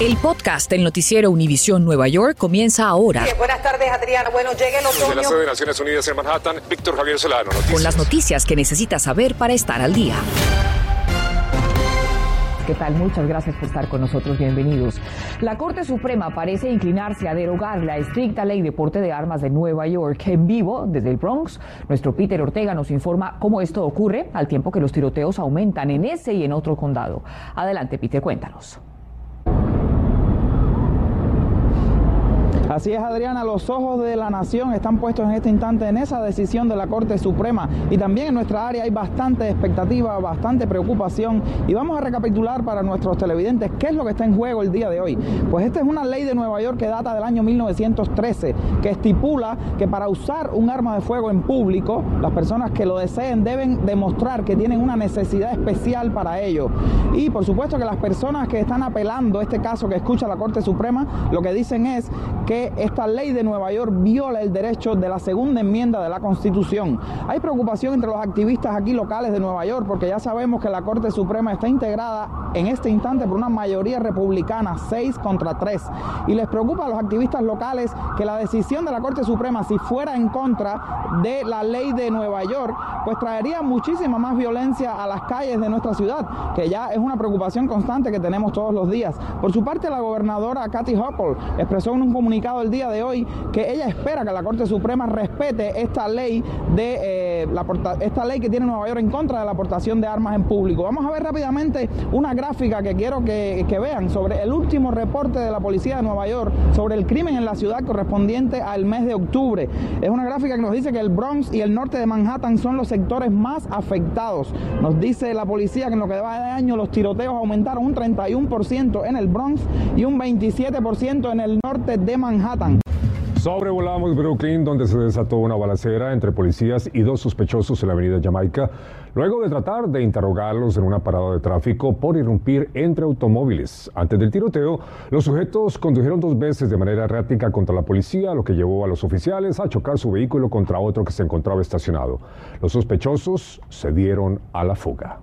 El podcast del noticiero Univisión Nueva York comienza ahora. buenas tardes, Adriana. Bueno, llegue el otoño. Desde la sede de Naciones Unidas en Manhattan, Víctor Javier Solano. Noticias. Con las noticias que necesitas saber para estar al día. ¿Qué tal? Muchas gracias por estar con nosotros. Bienvenidos. La Corte Suprema parece inclinarse a derogar la estricta ley de porte de armas de Nueva York. En vivo, desde el Bronx, nuestro Peter Ortega nos informa cómo esto ocurre al tiempo que los tiroteos aumentan en ese y en otro condado. Adelante, Peter, cuéntanos. Así es, Adriana, los ojos de la nación están puestos en este instante en esa decisión de la Corte Suprema y también en nuestra área hay bastante expectativa, bastante preocupación y vamos a recapitular para nuestros televidentes qué es lo que está en juego el día de hoy. Pues esta es una ley de Nueva York que data del año 1913 que estipula que para usar un arma de fuego en público, las personas que lo deseen deben demostrar que tienen una necesidad especial para ello. Y por supuesto que las personas que están apelando este caso que escucha la Corte Suprema, lo que dicen es que esta ley de Nueva York viola el derecho de la segunda enmienda de la Constitución. Hay preocupación entre los activistas aquí locales de Nueva York porque ya sabemos que la Corte Suprema está integrada en este instante por una mayoría republicana, 6 contra 3. Y les preocupa a los activistas locales que la decisión de la Corte Suprema, si fuera en contra de la ley de Nueva York, pues traería muchísima más violencia a las calles de nuestra ciudad, que ya es una preocupación constante que tenemos todos los días. Por su parte, la gobernadora Kathy Hochul expresó en un comunicado el día de hoy que ella espera que la Corte Suprema respete esta ley de eh, esta ley que tiene Nueva York en contra de la aportación de armas en público. Vamos a ver rápidamente una gráfica que quiero que, que vean sobre el último reporte de la policía de Nueva York sobre el crimen en la ciudad correspondiente al mes de octubre. Es una gráfica que nos dice que el Bronx y el norte de Manhattan son los sectores más afectados. Nos dice la policía que en lo que va de año los tiroteos aumentaron un 31% en el Bronx y un 27% en el norte de Manhattan. Sobrevolamos Brooklyn, donde se desató una balacera entre policías y dos sospechosos en la avenida Jamaica, luego de tratar de interrogarlos en una parada de tráfico por irrumpir entre automóviles. Antes del tiroteo, los sujetos condujeron dos veces de manera errática contra la policía, lo que llevó a los oficiales a chocar su vehículo contra otro que se encontraba estacionado. Los sospechosos se dieron a la fuga.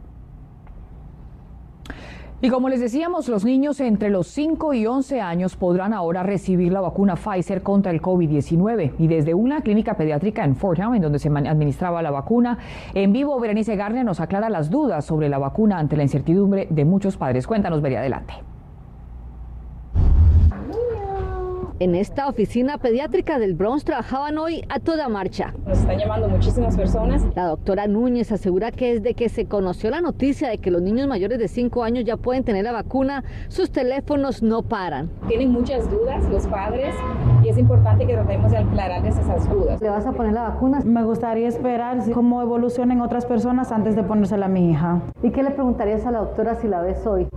Y como les decíamos, los niños entre los 5 y 11 años podrán ahora recibir la vacuna Pfizer contra el COVID-19. Y desde una clínica pediátrica en Fordham, en donde se administraba la vacuna, en vivo Berenice Garner nos aclara las dudas sobre la vacuna ante la incertidumbre de muchos padres. Cuéntanos, vería adelante. En esta oficina pediátrica del Bronx trabajaban hoy a toda marcha. Nos están llamando muchísimas personas. La doctora Núñez asegura que desde que se conoció la noticia de que los niños mayores de 5 años ya pueden tener la vacuna, sus teléfonos no paran. Tienen muchas dudas los padres y es importante que tratemos de aclararles esas dudas. ¿Le vas a poner la vacuna? Me gustaría esperar cómo evolucionen otras personas antes de ponérsela a mi hija. ¿Y qué le preguntarías a la doctora si la ves hoy?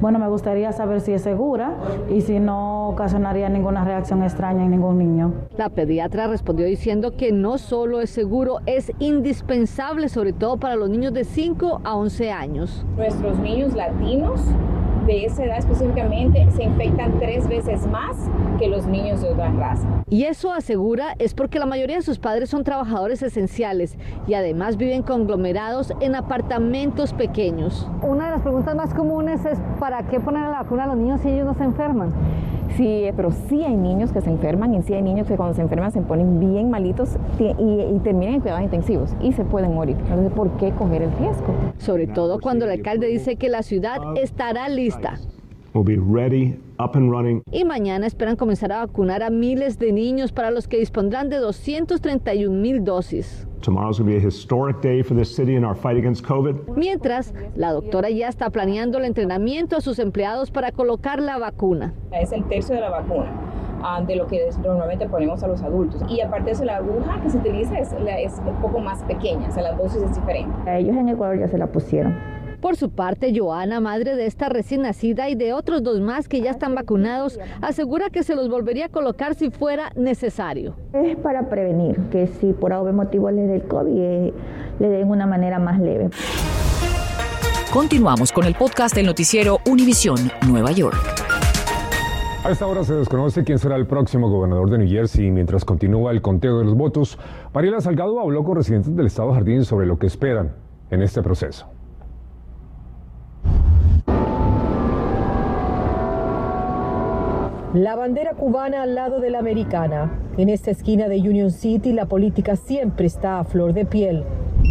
Bueno, me gustaría saber si es segura y si no ocasionaría ninguna reacción extraña en ningún niño. La pediatra respondió diciendo que no solo es seguro, es indispensable, sobre todo para los niños de 5 a 11 años. Nuestros niños latinos de esa edad específicamente se infectan tres veces más que los niños de otra raza. Y eso asegura es porque la mayoría de sus padres son trabajadores esenciales y además viven conglomerados en apartamentos pequeños. Una de las preguntas más comunes es ¿para qué poner la vacuna a los niños si ellos no se enferman? Sí, pero sí hay niños que se enferman y sí hay niños que cuando se enferman se ponen bien malitos y, terminan en cuidados intensivos y se pueden morir. Entonces, ¿por qué coger el riesgo? Sobre todo cuando el alcalde dice que la ciudad estará lista. Y mañana esperan comenzar a vacunar a miles de niños para los que dispondrán de 231 mil dosis. Mientras, la doctora ya está planeando el entrenamiento a sus empleados para colocar la vacuna. Es el tercio de la vacuna ah, de lo que normalmente ponemos a los adultos. Y aparte de eso, la aguja que se utiliza es, es un poco más pequeña, o sea, la dosis es diferente. A ellos en Ecuador ya se la pusieron. Por su parte, Joana, madre de esta recién nacida y de otros dos más que ya están vacunados, asegura que se los volvería a colocar si fuera necesario. Es para prevenir que si por algún motivo le dé el COVID, eh, le den una manera más leve. Continuamos con el podcast del noticiero Univisión Nueva York. A esta hora se desconoce quién será el próximo gobernador de New Jersey mientras continúa el conteo de los votos. Mariela Salgado habló con residentes del estado Jardín sobre lo que esperan en este proceso. La bandera cubana al lado de la americana. En esta esquina de Union City la política siempre está a flor de piel.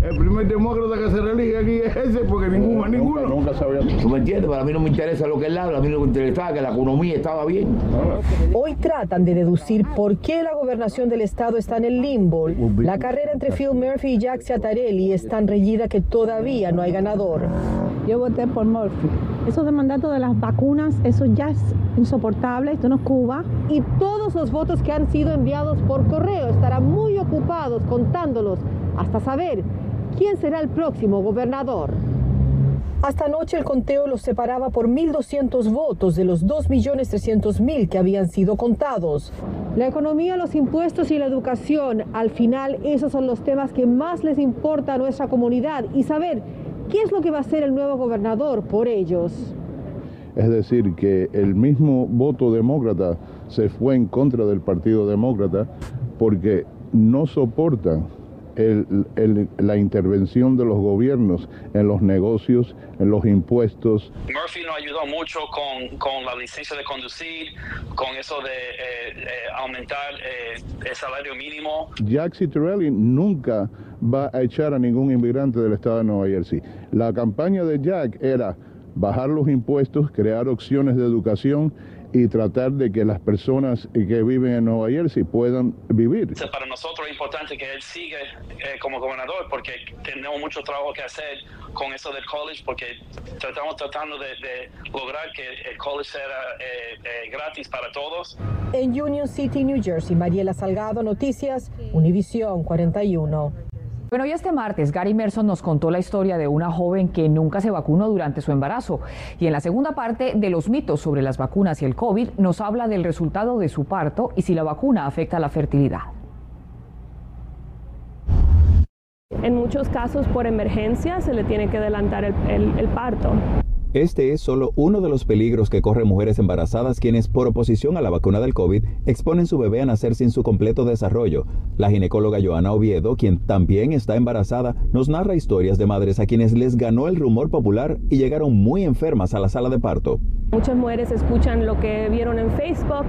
El primer demócrata que se reelige aquí es ese, porque ninguno, ninguno. Nunca sabía. ¿Tú me entiendes? Para mí no me interesa lo que él habla, a mí lo que me interesaba que la economía estaba bien. Hoy tratan de deducir por qué la gobernación del estado está en el limbo. La carrera entre Phil Murphy y Jack Ciattarelli es tan reñida que todavía no hay ganador. Yo voté por Murphy. Eso de mandato de las vacunas, eso ya es insoportable, esto no es Cuba. Y todos los votos que han sido enviados por correo estarán muy ocupados contándolos hasta saber quién será el próximo gobernador. Hasta anoche el conteo los separaba por 1.200 votos de los 2.300.000 que habían sido contados. La economía, los impuestos y la educación, al final esos son los temas que más les importa a nuestra comunidad y saber qué es lo que va a hacer el nuevo gobernador por ellos. Es decir, que el mismo voto demócrata se fue en contra del Partido Demócrata porque no soportan la intervención de los gobiernos en los negocios, en los impuestos. Murphy nos ayudó mucho con, la licencia de conducir, con eso de eh, eh, aumentar eh, el salario mínimo. Jack Citarelli nunca va a echar a ningún inmigrante del estado de Nueva Jersey. La campaña de Jack era bajar los impuestos, crear opciones de educación y tratar de que las personas que viven en Nueva Jersey puedan vivir. Para nosotros es importante que él siga eh, como gobernador porque tenemos mucho trabajo que hacer con eso del college porque estamos tratando de, lograr que el college sea eh, eh, gratis para todos. En Union City, New Jersey, Mariela Salgado, Noticias, Univisión 41. Bueno, y este martes Gary Merson nos contó la historia de una joven que nunca se vacunó durante su embarazo. Y en la segunda parte de los mitos sobre las vacunas y el COVID nos habla del resultado de su parto y si la vacuna afecta la fertilidad. En muchos casos por emergencia se le tiene que adelantar el, el parto. Este es solo uno de los peligros que corren mujeres embarazadas quienes, por oposición a la vacuna del COVID, exponen su bebé a nacer sin su completo desarrollo. La ginecóloga Joana Oviedo, quien también está embarazada, nos narra historias de madres a quienes les ganó el rumor popular y llegaron muy enfermas a la sala de parto. Muchas mujeres escuchan lo que vieron en Facebook,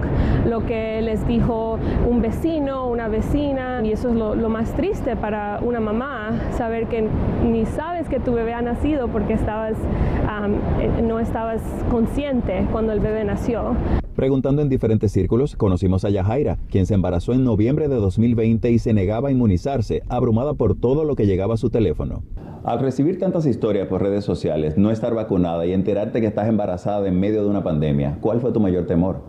lo que les dijo un vecino, una vecina, y eso es lo, más triste para una mamá, saber que ni sabes que tu bebé ha nacido porque estabas eh, no estabas consciente cuando el bebé nació. Preguntando en diferentes círculos, conocimos a Yajaira, quien se embarazó en noviembre de 2020 y se negaba a inmunizarse, abrumada por todo lo que llegaba a su teléfono. Al recibir tantas historias por redes sociales, no estar vacunada y enterarte que estás embarazada en medio de una pandemia, ¿cuál fue tu mayor temor?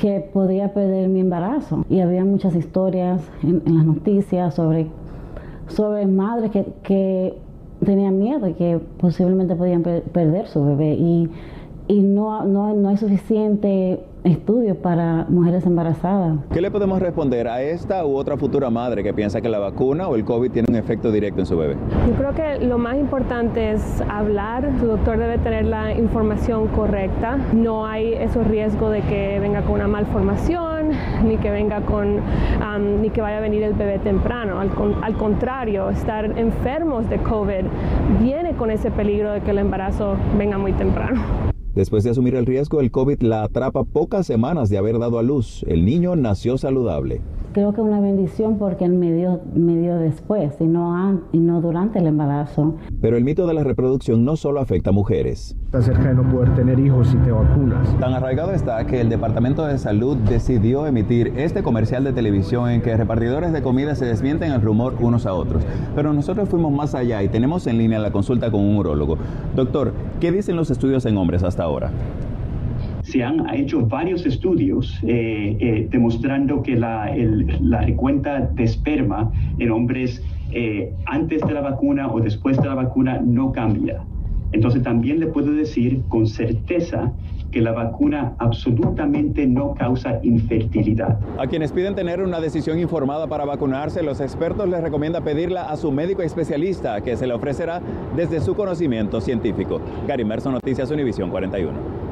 Que podía perder mi embarazo. Y había muchas historias en, las noticias sobre, sobre madres que, que tenían miedo de que posiblemente podían perder su bebé y, y no, no, no hay suficiente estudios para mujeres embarazadas. ¿Qué le podemos responder a esta u otra futura madre que piensa que la vacuna o el COVID tiene un efecto directo en su bebé? Yo creo que lo más importante es hablar. Su doctor debe tener la información correcta. No hay esos riesgos de que venga con una malformación, ni que venga con, ni que vaya a venir el bebé temprano. Al, al contrario, estar enfermos de COVID viene con ese peligro de que el embarazo venga muy temprano. Después de asumir el riesgo, el COVID la atrapa pocas semanas de haber dado a luz. El niño nació saludable creo que es una bendición porque él me dio, me dio después y no, y no durante el embarazo. Pero el mito de la reproducción no solo afecta a mujeres. Está cerca de no poder tener hijos si te vacunas. Tan arraigado está que el Departamento de Salud decidió emitir este comercial de televisión en que repartidores de comida se desmienten el rumor unos a otros. Pero nosotros fuimos más allá y tenemos en línea la consulta con un urólogo. Doctor, ¿qué dicen los estudios en hombres hasta ahora? Se han hecho varios estudios eh, eh, demostrando que la, la, recuenta de esperma en hombres eh, antes de la vacuna o después de la vacuna no cambia. Entonces también le puedo decir con certeza que la vacuna absolutamente no causa infertilidad. A quienes piden tener una decisión informada para vacunarse, los expertos les recomienda pedirla a su médico especialista, que se le ofrecerá desde su conocimiento científico. Gary Merson, Noticias Univisión 41.